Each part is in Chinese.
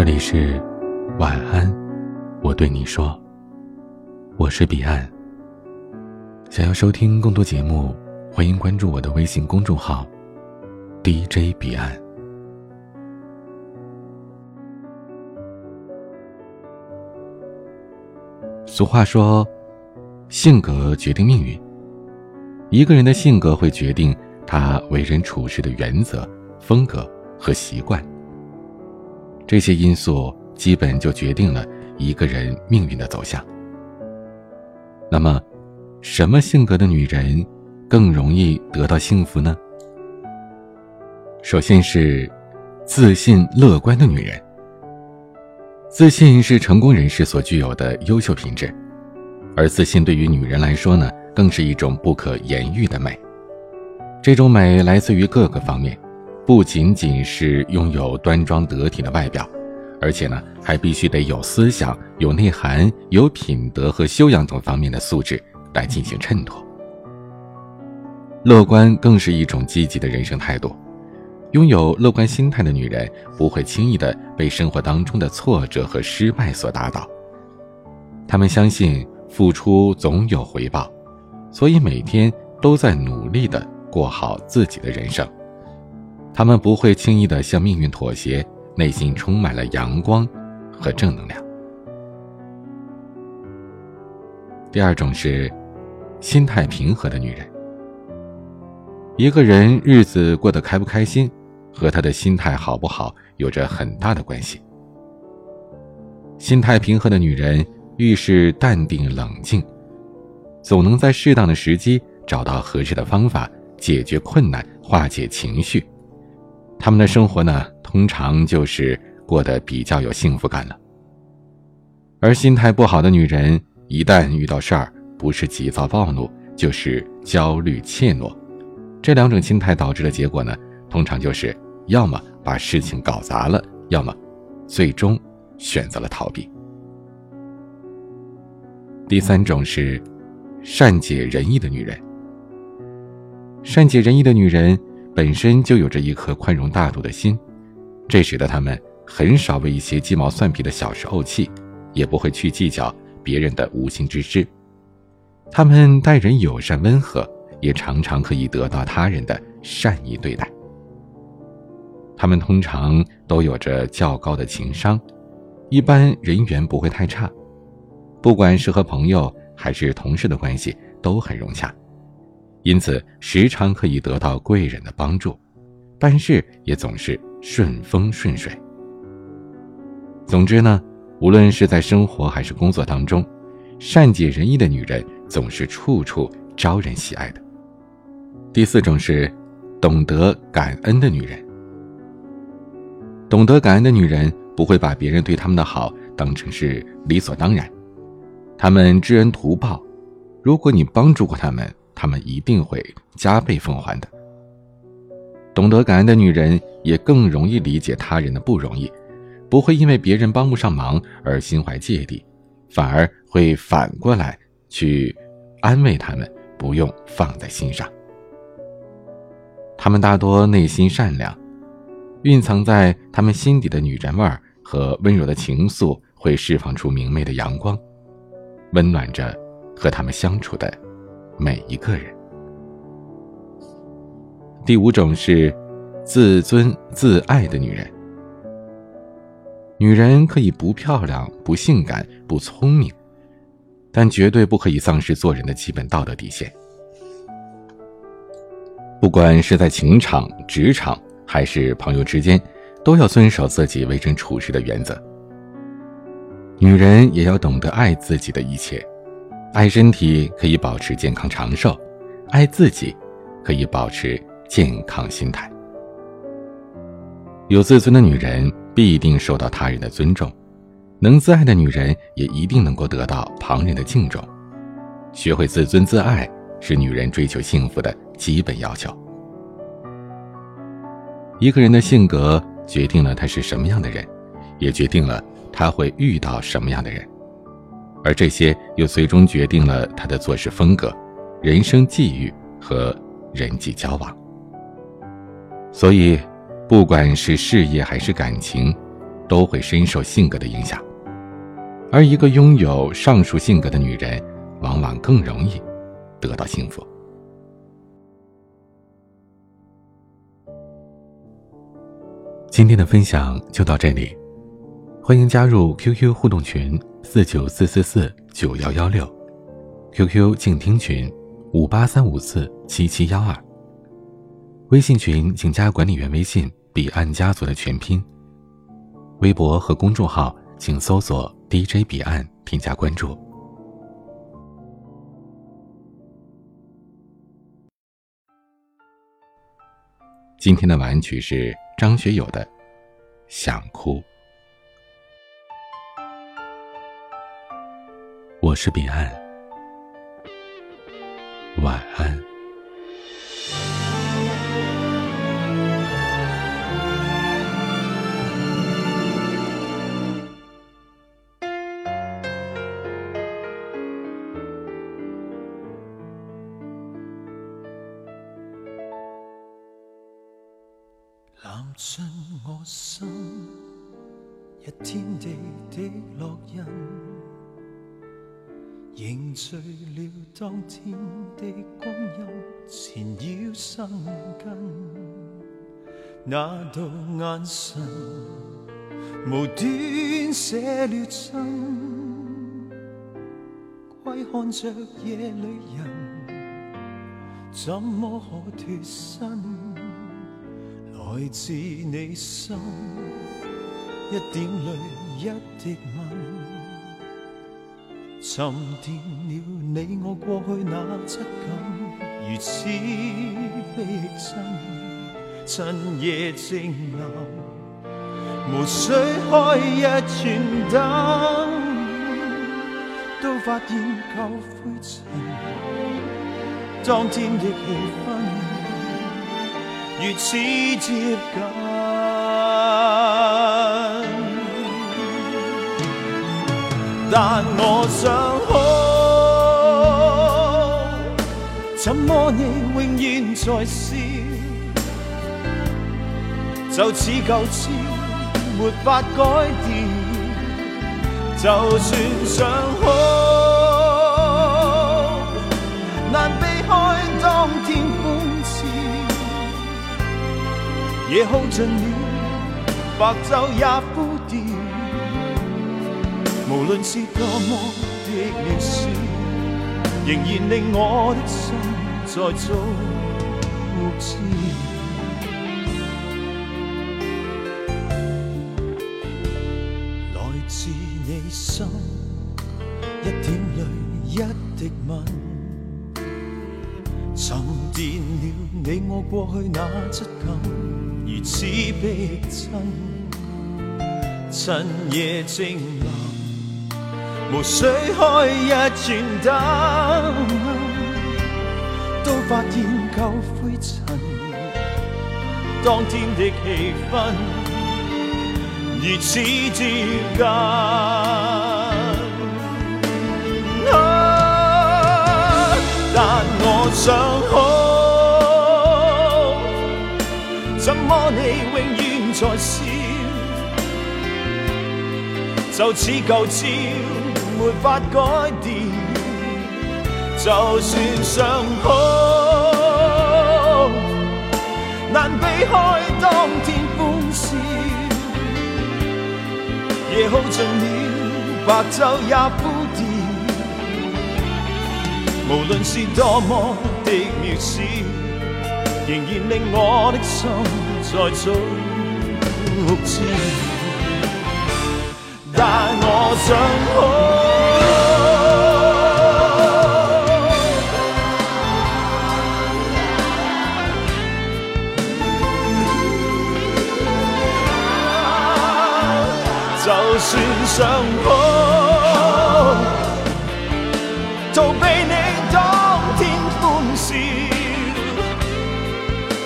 这里是晚安，我对你说，我是彼岸。想要收听更多节目，欢迎关注我的微信公众号 DJ 彼岸。俗话说，性格决定命运。一个人的性格会决定他为人处事的原则、风格和习惯。这些因素基本就决定了一个人命运的走向。那么，什么性格的女人更容易得到幸福呢？首先是自信乐观的女人。自信是成功人士所具有的优秀品质，而自信对于女人来说呢，更是一种不可言喻的美。这种美来自于各个方面。不仅仅是拥有端庄得体的外表，而且呢，还必须得有思想、有内涵、有品德和修养等方面的素质来进行衬托。乐观更是一种积极的人生态度。拥有乐观心态的女人，不会轻易的被生活当中的挫折和失败所打倒。她们相信付出总有回报，所以每天都在努力的过好自己的人生。他们不会轻易的向命运妥协，内心充满了阳光和正能量。第二种是心态平和的女人。一个人日子过得开不开心，和他的心态好不好有着很大的关系。心态平和的女人遇事淡定冷静，总能在适当的时机找到合适的方法解决困难，化解情绪。他们的生活呢，通常就是过得比较有幸福感了。而心态不好的女人，一旦遇到事儿，不是急躁暴怒，就是焦虑怯懦。这两种心态导致的结果呢，通常就是要么把事情搞砸了，要么最终选择了逃避。第三种是善解人意的女人。善解人意的女人。本身就有着一颗宽容大度的心，这使得他们很少为一些鸡毛蒜皮的小事怄气，也不会去计较别人的无心之失。他们待人友善温和，也常常可以得到他人的善意对待。他们通常都有着较高的情商，一般人缘不会太差，不管是和朋友还是同事的关系都很融洽。因此，时常可以得到贵人的帮助，办事也总是顺风顺水。总之呢，无论是在生活还是工作当中，善解人意的女人总是处处招人喜爱的。第四种是懂得感恩的女人。懂得感恩的女人不会把别人对他们的好当成是理所当然，她们知恩图报，如果你帮助过他们。他们一定会加倍奉还的。懂得感恩的女人也更容易理解他人的不容易，不会因为别人帮不上忙而心怀芥蒂，反而会反过来去安慰他们，不用放在心上。他们大多内心善良，蕴藏在他们心底的女人味儿和温柔的情愫会释放出明媚的阳光，温暖着和他们相处的。每一个人。第五种是自尊自爱的女人。女人可以不漂亮、不性感、不聪明，但绝对不可以丧失做人的基本道德底线。不管是在情场、职场还是朋友之间，都要遵守自己为人处事的原则。女人也要懂得爱自己的一切。爱身体可以保持健康长寿，爱自己可以保持健康心态。有自尊的女人必定受到他人的尊重，能自爱的女人也一定能够得到旁人的敬重。学会自尊自爱是女人追求幸福的基本要求。一个人的性格决定了他是什么样的人，也决定了他会遇到什么样的人。而这些又最终决定了他的做事风格、人生际遇和人际交往。所以，不管是事业还是感情，都会深受性格的影响，而一个拥有上述性格的女人，往往更容易得到幸福。今天的分享就到这里，欢迎加入 QQ 互动群四九四四四九幺幺六，QQ 静听群五八三五四七七幺二。微信群请加管理员微信“彼岸家族”的全拼。微博和公众号请搜索 “DJ 彼岸”添加关注。今天的晚安曲是张学友的《想哭》。我是彼岸，晚安。揽进我心，一天地的烙印，凝聚了当天的光阴，缠绕生根。那道眼神，无端写了真，窥看着夜里人，怎么可脱身？来自你心，一点泪，一滴吻，沉淀了你我过去那质感，如此逼真，趁夜静留，无需开一串灯，都发现旧灰尘，当天的气氛。如此接近，但我想哭，怎么你永远在笑？就似旧照，没法改掉。就算想哭，难避开当天欢。夜耗尽了，白昼也枯掉。无论是多么的渺小，仍然令我的心在做活照。来自你心，一点泪，一滴吻。沉淀了你我过去那质感，如此逼真。趁夜静留，无需开一盏灯，都发现旧灰尘。当天的气氛如此接近但我。想哭，怎么你永远在笑？就似旧照，没法改变。就算想哭，难避开当天欢笑。夜耗尽了，白昼也枯掉。无论是多么的渺小，仍然令我的心在早知。但我想算想哭，逃避你。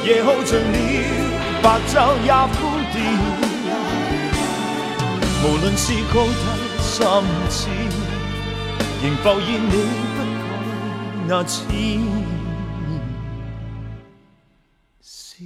夜耗尽了，白昼也枯掉。无论是高低深浅，仍浮现你不改那痴笑。